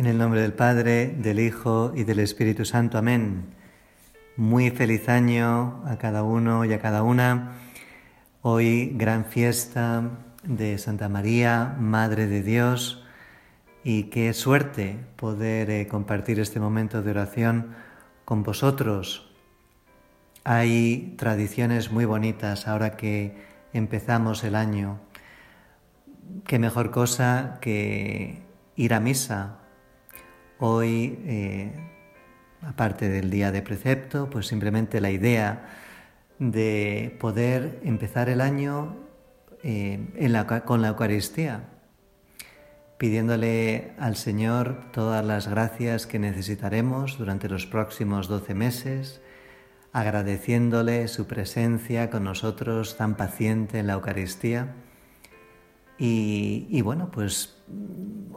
En el nombre del Padre, del Hijo y del Espíritu Santo. Amén. Muy feliz año a cada uno y a cada una. Hoy gran fiesta de Santa María, Madre de Dios, y qué suerte poder eh, compartir este momento de oración con vosotros. Hay tradiciones muy bonitas ahora que empezamos el año. Qué mejor cosa que ir a misa Hoy, eh, aparte del día de precepto, pues simplemente la idea de poder empezar el año eh, con la Eucaristía, pidiéndole al Señor todas las gracias que necesitaremos durante los próximos doce meses, agradeciéndole su presencia con nosotros tan paciente en la Eucaristía. Y, bueno, pues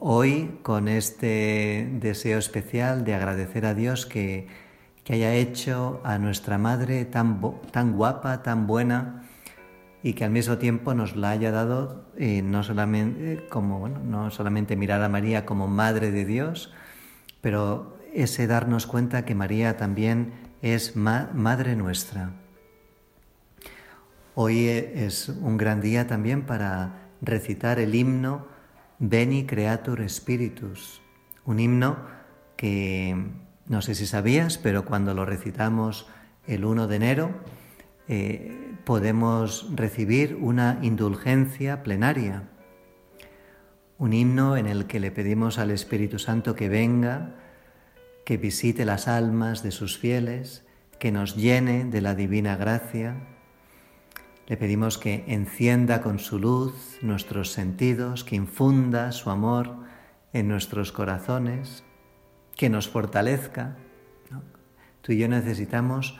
hoy con este deseo especial de agradecer a Dios que, haya hecho a nuestra madre tan, tan guapa, tan buena y que al mismo tiempo nos la haya dado eh, no, solamente, como, bueno, no solamente mirar a María como madre de Dios, pero ese darnos cuenta que María también es madre nuestra. Hoy es un gran día también para recitar el himno Beni Creator Spiritus, un himno que no sé si sabías, pero cuando lo recitamos el 1 de enero eh, podemos recibir una indulgencia plenaria, un himno en el que le pedimos al Espíritu Santo que venga, que visite las almas de sus fieles, que nos llene de la divina gracia, le pedimos que encienda con su luz nuestros sentidos, que infunda su amor en nuestros corazones, que nos fortalezca. Tú y yo necesitamos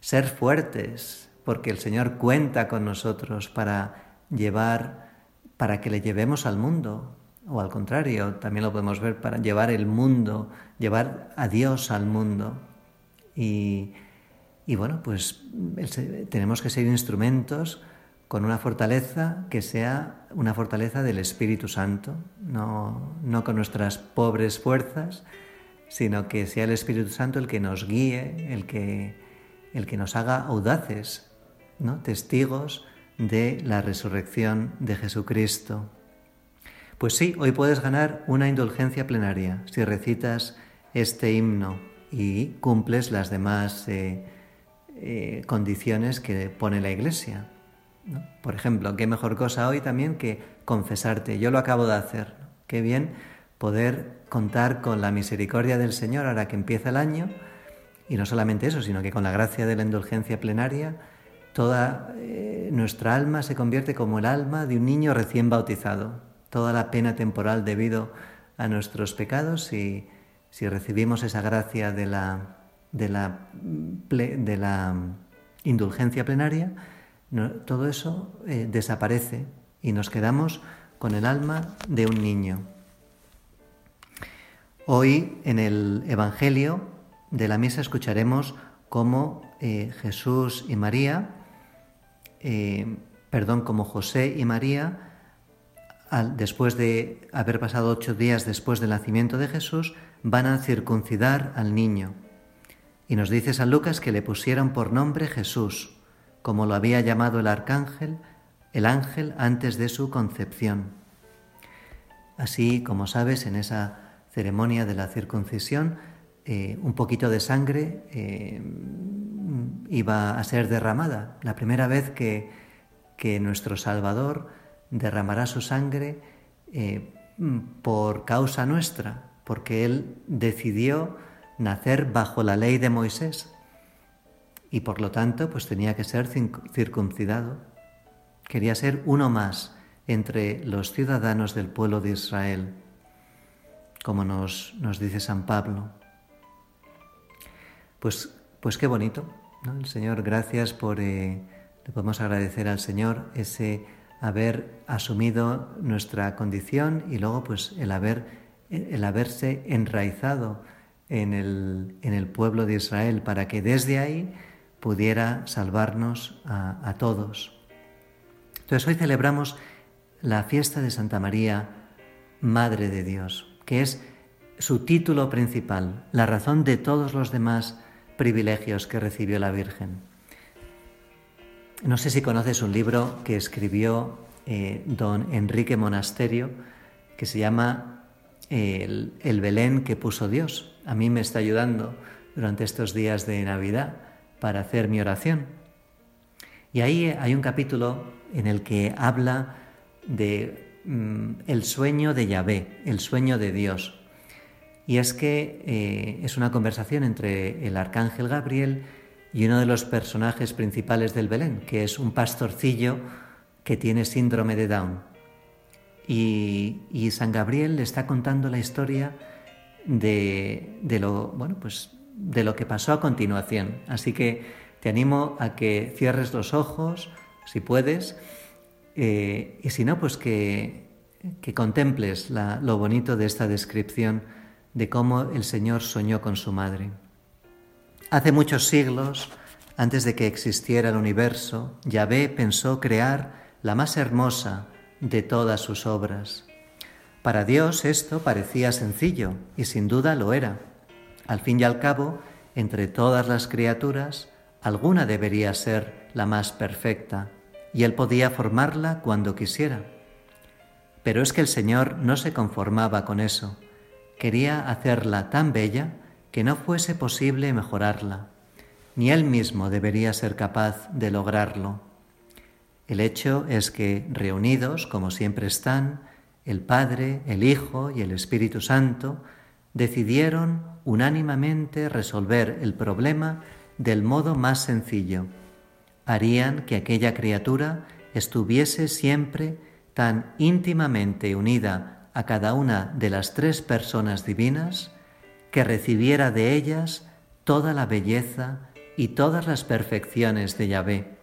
ser fuertes porque el Señor cuenta con nosotros para llevar, para que le llevemos al mundo, o al contrario, también lo podemos ver para llevar el mundo, llevar a Dios al mundo. Y y bueno, pues tenemos que ser instrumentos con una fortaleza que sea una fortaleza del Espíritu Santo, no, no con nuestras pobres fuerzas, sino que sea el Espíritu Santo el que nos guíe, el que, el que nos haga audaces, ¿no? testigos de la resurrección de Jesucristo. Pues sí, hoy puedes ganar una indulgencia plenaria si recitas este himno y cumples las demás eh, eh, condiciones que pone la Iglesia. Por ejemplo, qué mejor cosa hoy también que confesarte. Yo lo acabo de hacer. Qué bien poder contar con la misericordia del Señor ahora que empieza el año. Y no solamente eso, sino que con la gracia de la indulgencia plenaria, toda eh, nuestra alma se convierte como el alma de un niño recién bautizado. Toda la pena temporal debido a nuestros pecados y si recibimos esa gracia de la de la, de la indulgencia plenaria, todo eso eh, desaparece y nos quedamos con el alma de un niño. Hoy en el Evangelio de la misa escucharemos cómo eh, Jesús y María, eh, perdón, como José y María, después de haber pasado ocho días después del nacimiento de Jesús, van a circuncidar al niño. Y nos dice San Lucas que le pusieron por nombre Jesús, como lo había llamado el arcángel, el ángel antes de su concepción. Así, como sabes, en esa ceremonia de la circuncisión, eh, un poquito de sangre eh, iba a ser derramada. La primera vez que, que nuestro Salvador derramará su sangre eh, por causa nuestra, porque Él decidió nacer bajo la ley de Moisés y por lo tanto pues tenía que ser circuncidado. Quería ser uno más entre los ciudadanos del pueblo de Israel, como nos, nos dice San Pablo. Pues, pues qué bonito, ¿no? El Señor, gracias por, eh, le podemos agradecer al Señor ese haber asumido nuestra condición y luego pues el haber, el haberse enraizado en el, en el pueblo de Israel para que desde ahí pudiera salvarnos a, todos. Entonces hoy celebramos la fiesta de Santa María, Madre de Dios, que es su título principal, la razón de todos los demás privilegios que recibió la Virgen. No sé si conoces un libro que escribió eh, don Enrique Monasterio que se llama el, el Belén que puso Dios. A mí me está ayudando durante estos días de Navidad para hacer mi oración. Y ahí hay un capítulo en el que habla de mm, el sueño de Yahvé, el sueño de Dios. Y es que eh, es una conversación entre el arcángel Gabriel y uno de los personajes principales del Belén, que es un pastorcillo que tiene síndrome de Down. Y, San Gabriel le está contando la historia de, lo, bueno, pues, de lo que pasó a continuación. Así que te animo a que cierres los ojos, si puedes, eh, y si no, pues que, que contemples lo bonito de esta descripción de cómo el Señor soñó con su madre. Hace muchos siglos, antes de que existiera el universo, Yahvé pensó crear la más hermosa de todas sus obras. Para Dios esto parecía sencillo y sin duda lo era. Al fin y al cabo, entre todas las criaturas, alguna debería ser la más perfecta, y él podía formarla cuando quisiera. Pero es que el Señor no se conformaba con eso, quería hacerla tan bella que no fuese posible mejorarla, ni él mismo debería ser capaz de lograrlo. El hecho es que, reunidos como siempre están, el Padre, el Hijo y el Espíritu Santo decidieron unánimemente resolver el problema del modo más sencillo. Harían que aquella criatura estuviese siempre tan íntimamente unida a cada una de las tres personas divinas que recibiera de ellas toda la belleza y todas las perfecciones de Yahvé.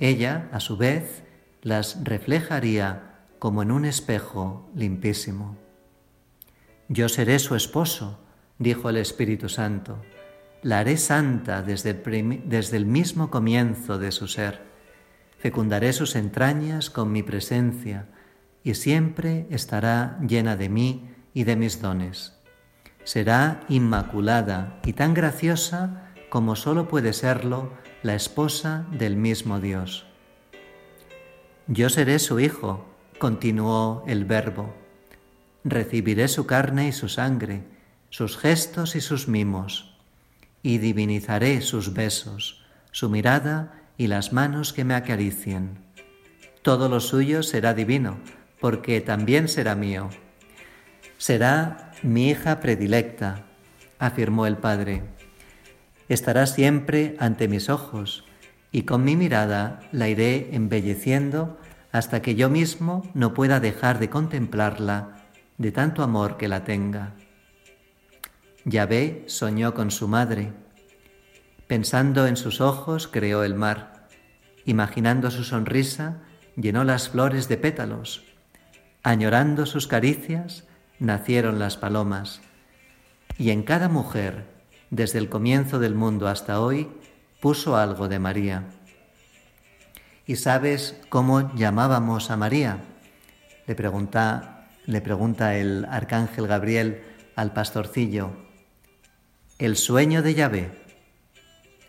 Ella, a su vez, las reflejaría como en un espejo limpísimo. Yo seré su esposo, dijo el Espíritu Santo. La haré santa desde el, desde el mismo comienzo de su ser. Fecundaré sus entrañas con mi presencia y siempre estará llena de mí y de mis dones. Será inmaculada y tan graciosa como sólo puede serlo la esposa del mismo Dios. Yo seré su hijo, continuó el Verbo. Recibiré su carne y su sangre, sus gestos y sus mimos y divinizaré sus besos, su mirada y las manos que me acaricien. Todo lo suyo será divino, porque también será mío. Será mi hija predilecta, afirmó el Padre. Estará siempre ante mis ojos, y con mi mirada la iré embelleciendo hasta que yo mismo no pueda dejar de contemplarla de tanto amor que la tenga. Yahvé soñó con su madre. Pensando en sus ojos, creó el mar. Imaginando su sonrisa, llenó las flores de pétalos. Añorando sus caricias, nacieron las palomas. Y en cada mujer, desde el comienzo del mundo hasta hoy, puso algo de María. ¿Y sabes cómo llamábamos a María? Le pregunta, le pregunta el arcángel Gabriel al pastorcillo el sueño de Yahvé,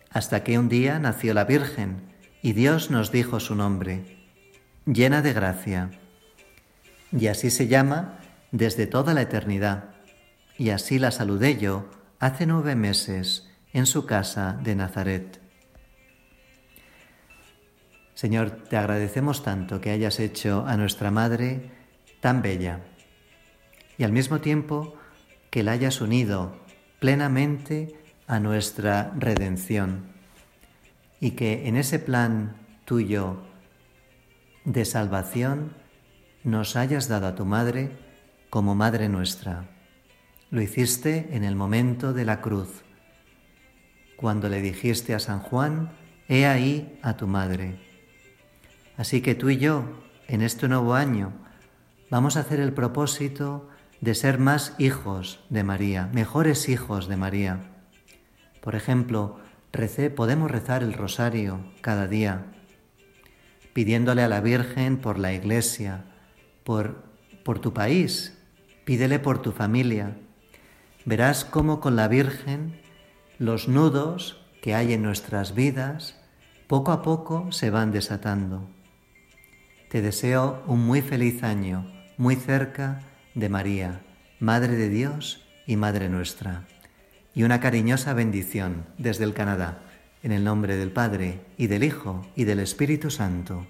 hasta que un día nació la Virgen y Dios nos dijo su nombre, llena de gracia. Y así se llama desde toda la eternidad, y así la saludé yo hace nueve meses en su casa de Nazaret. Señor, te agradecemos tanto que hayas hecho a nuestra Madre tan bella y al mismo tiempo que la hayas unido plenamente a nuestra redención y que en ese plan tuyo de salvación nos hayas dado a tu Madre como Madre nuestra. Lo hiciste en el momento de la cruz, cuando le dijiste a San Juan, He ahí a tu Madre. Así que tú y yo, en este nuevo año, vamos a hacer el propósito de ser más hijos de María, mejores hijos de María. Por ejemplo, podemos rezar el rosario cada día, pidiéndole a la Virgen por la Iglesia, por, por tu país, pídele por tu familia, verás cómo con la Virgen los nudos que hay en nuestras vidas poco a poco se van desatando. Te deseo un muy feliz año, muy cerca de María, Madre de Dios y Madre nuestra, y una cariñosa bendición desde el Canadá, en el nombre del Padre, y del Hijo, y del Espíritu Santo.